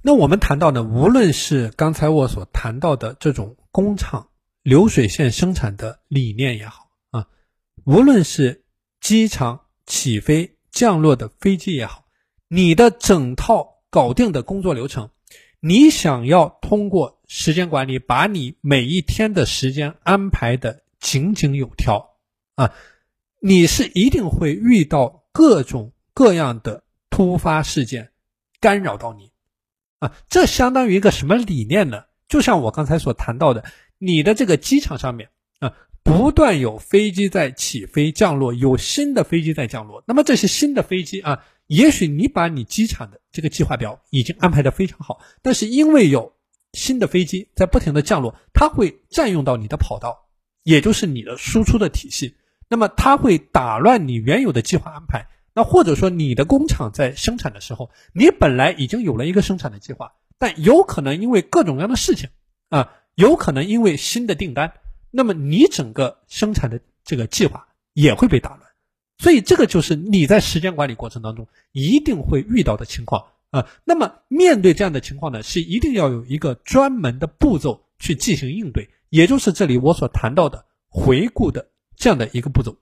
那我们谈到呢，无论是刚才我所谈到的这种工厂流水线生产的理念也好啊，无论是机场起飞降落的飞机也好，你的整套搞定的工作流程，你想要通过时间管理把你每一天的时间安排的井井有条啊，你是一定会遇到各种各样的突发事件干扰到你。啊，这相当于一个什么理念呢？就像我刚才所谈到的，你的这个机场上面啊，不断有飞机在起飞降落，有新的飞机在降落。那么这些新的飞机啊，也许你把你机场的这个计划表已经安排的非常好，但是因为有新的飞机在不停的降落，它会占用到你的跑道，也就是你的输出的体系，那么它会打乱你原有的计划安排。那或者说，你的工厂在生产的时候，你本来已经有了一个生产的计划，但有可能因为各种各样的事情，啊，有可能因为新的订单，那么你整个生产的这个计划也会被打乱。所以这个就是你在时间管理过程当中一定会遇到的情况啊。那么面对这样的情况呢，是一定要有一个专门的步骤去进行应对，也就是这里我所谈到的回顾的这样的一个步骤。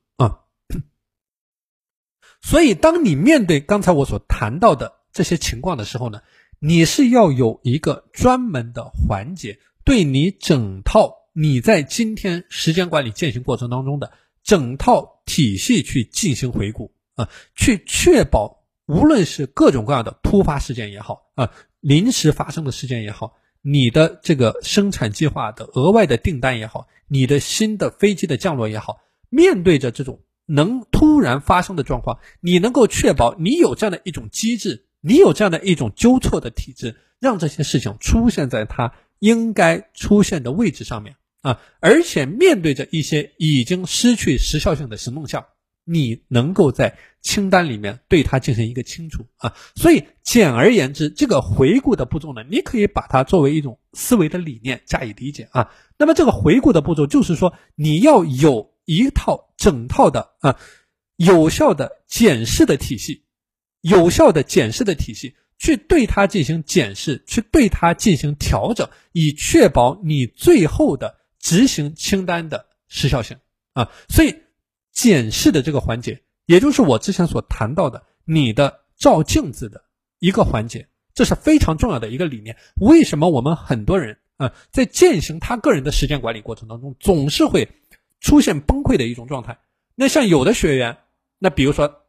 所以，当你面对刚才我所谈到的这些情况的时候呢，你是要有一个专门的环节，对你整套你在今天时间管理践行过程当中的整套体系去进行回顾啊，去确保无论是各种各样的突发事件也好啊，临时发生的事件也好，你的这个生产计划的额外的订单也好，你的新的飞机的降落也好，面对着这种。能突然发生的状况，你能够确保你有这样的一种机制，你有这样的一种纠错的体制，让这些事情出现在它应该出现的位置上面啊！而且面对着一些已经失去时效性的行动项，你能够在清单里面对它进行一个清除啊！所以简而言之，这个回顾的步骤呢，你可以把它作为一种思维的理念加以理解啊。那么这个回顾的步骤就是说，你要有。一套整套的啊，有效的检视的体系，有效的检视的体系，去对它进行检视，去对它进行调整，以确保你最后的执行清单的时效性啊。所以，检视的这个环节，也就是我之前所谈到的你的照镜子的一个环节，这是非常重要的一个理念。为什么我们很多人啊，在践行他个人的时间管理过程当中，总是会。出现崩溃的一种状态。那像有的学员，那比如说，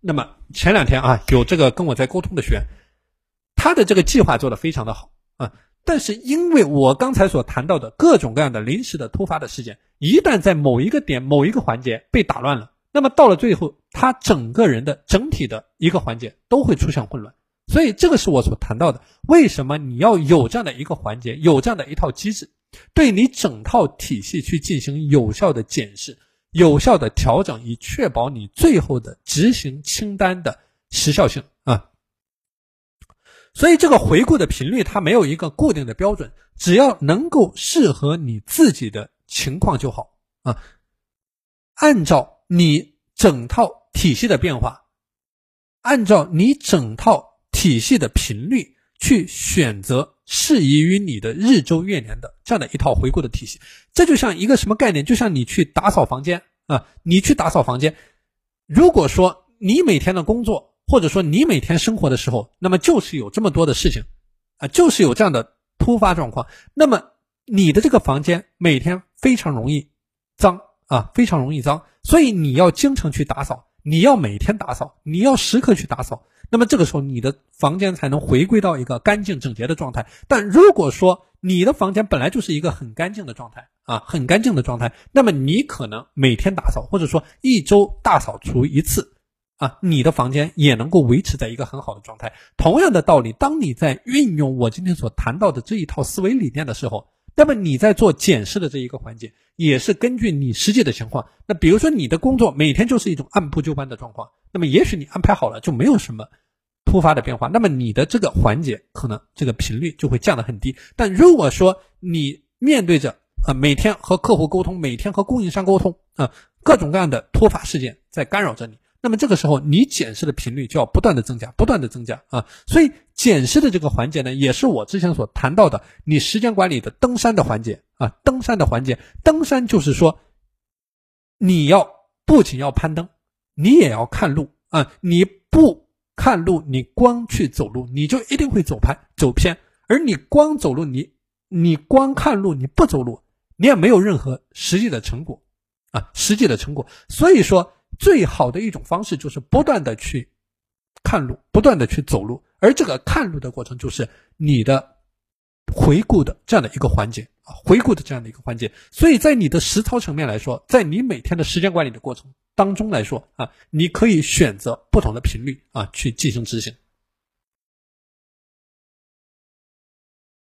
那么前两天啊，有这个跟我在沟通的学员，他的这个计划做得非常的好啊，但是因为我刚才所谈到的各种各样的临时的突发的事件，一旦在某一个点、某一个环节被打乱了，那么到了最后，他整个人的整体的一个环节都会出现混乱。所以这个是我所谈到的，为什么你要有这样的一个环节，有这样的一套机制。对你整套体系去进行有效的检视、有效的调整，以确保你最后的执行清单的时效性啊。所以这个回顾的频率它没有一个固定的标准，只要能够适合你自己的情况就好啊。按照你整套体系的变化，按照你整套体系的频率去选择。适宜于你的日周月年的这样的一套回顾的体系，这就像一个什么概念？就像你去打扫房间啊，你去打扫房间，如果说你每天的工作，或者说你每天生活的时候，那么就是有这么多的事情，啊，就是有这样的突发状况，那么你的这个房间每天非常容易脏啊，非常容易脏，所以你要经常去打扫，你要每天打扫，你要时刻去打扫。那么这个时候，你的房间才能回归到一个干净整洁的状态。但如果说你的房间本来就是一个很干净的状态啊，很干净的状态，那么你可能每天打扫，或者说一周大扫除一次，啊，你的房间也能够维持在一个很好的状态。同样的道理，当你在运用我今天所谈到的这一套思维理念的时候，那么你在做检视的这一个环节，也是根据你实际的情况。那比如说你的工作每天就是一种按部就班的状况，那么也许你安排好了就没有什么突发的变化，那么你的这个环节可能这个频率就会降得很低。但如果说你面对着啊每天和客户沟通，每天和供应商沟通啊各种各样的突发事件在干扰着你，那么这个时候你检视的频率就要不断的增加，不断的增加啊。所以检视的这个环节呢，也是我之前所谈到的你时间管理的登山的环节啊。登山的环节，登山就是说，你要不仅要攀登，你也要看路啊。你不看路，你光去走路，你就一定会走偏走偏。而你光走路，你你光看路，你不走路，你也没有任何实际的成果啊，实际的成果。所以说。最好的一种方式就是不断的去看路，不断的去走路，而这个看路的过程就是你的回顾的这样的一个环节啊，回顾的这样的一个环节。所以在你的实操层面来说，在你每天的时间管理的过程当中来说啊，你可以选择不同的频率啊去进行执行。